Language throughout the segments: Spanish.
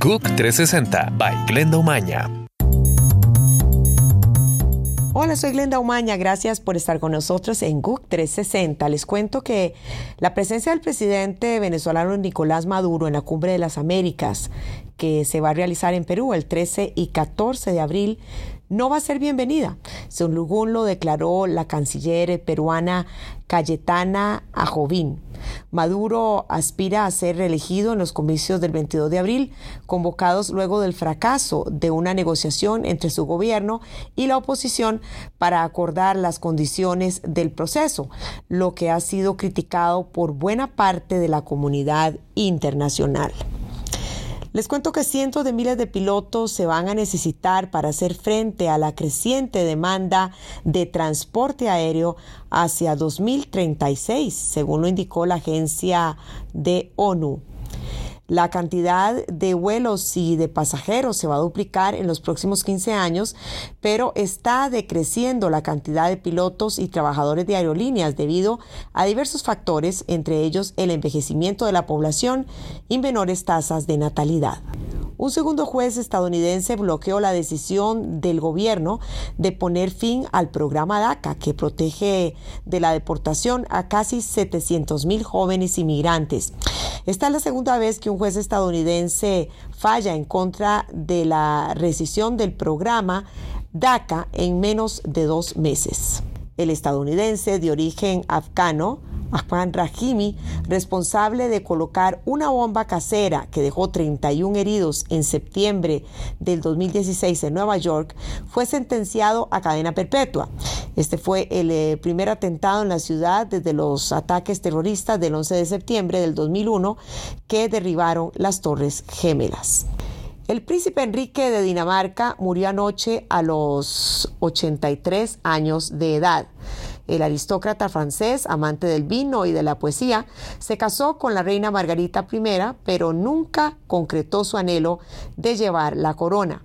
GUC 360 by Glenda Umaña. Hola, soy Glenda Umaña. Gracias por estar con nosotros en GUC 360. Les cuento que la presencia del presidente venezolano Nicolás Maduro en la Cumbre de las Américas, que se va a realizar en Perú el 13 y 14 de abril, no va a ser bienvenida. Según lo declaró la canciller peruana Cayetana Ajovín. Maduro aspira a ser reelegido en los comicios del 22 de abril, convocados luego del fracaso de una negociación entre su gobierno y la oposición para acordar las condiciones del proceso, lo que ha sido criticado por buena parte de la comunidad internacional. Les cuento que cientos de miles de pilotos se van a necesitar para hacer frente a la creciente demanda de transporte aéreo hacia 2036, según lo indicó la agencia de ONU. La cantidad de vuelos y de pasajeros se va a duplicar en los próximos 15 años, pero está decreciendo la cantidad de pilotos y trabajadores de aerolíneas debido a diversos factores, entre ellos el envejecimiento de la población y menores tasas de natalidad. Un segundo juez estadounidense bloqueó la decisión del gobierno de poner fin al programa DACA, que protege de la deportación a casi 700 mil jóvenes inmigrantes. Esta es la segunda vez que un juez estadounidense falla en contra de la rescisión del programa DACA en menos de dos meses. El estadounidense de origen afgano, Ahmad Rahimi, responsable de colocar una bomba casera que dejó 31 heridos en septiembre del 2016 en Nueva York, fue sentenciado a cadena perpetua. Este fue el eh, primer atentado en la ciudad desde los ataques terroristas del 11 de septiembre del 2001 que derribaron las Torres Gemelas. El príncipe Enrique de Dinamarca murió anoche a los 83 años de edad. El aristócrata francés, amante del vino y de la poesía, se casó con la reina Margarita I, pero nunca concretó su anhelo de llevar la corona.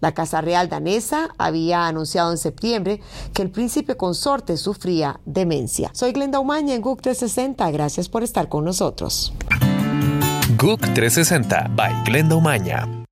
La Casa Real danesa había anunciado en septiembre que el príncipe consorte sufría demencia. Soy Glenda Umaña en GUC 360. Gracias por estar con nosotros. GUC 360 by Glenda Umaña.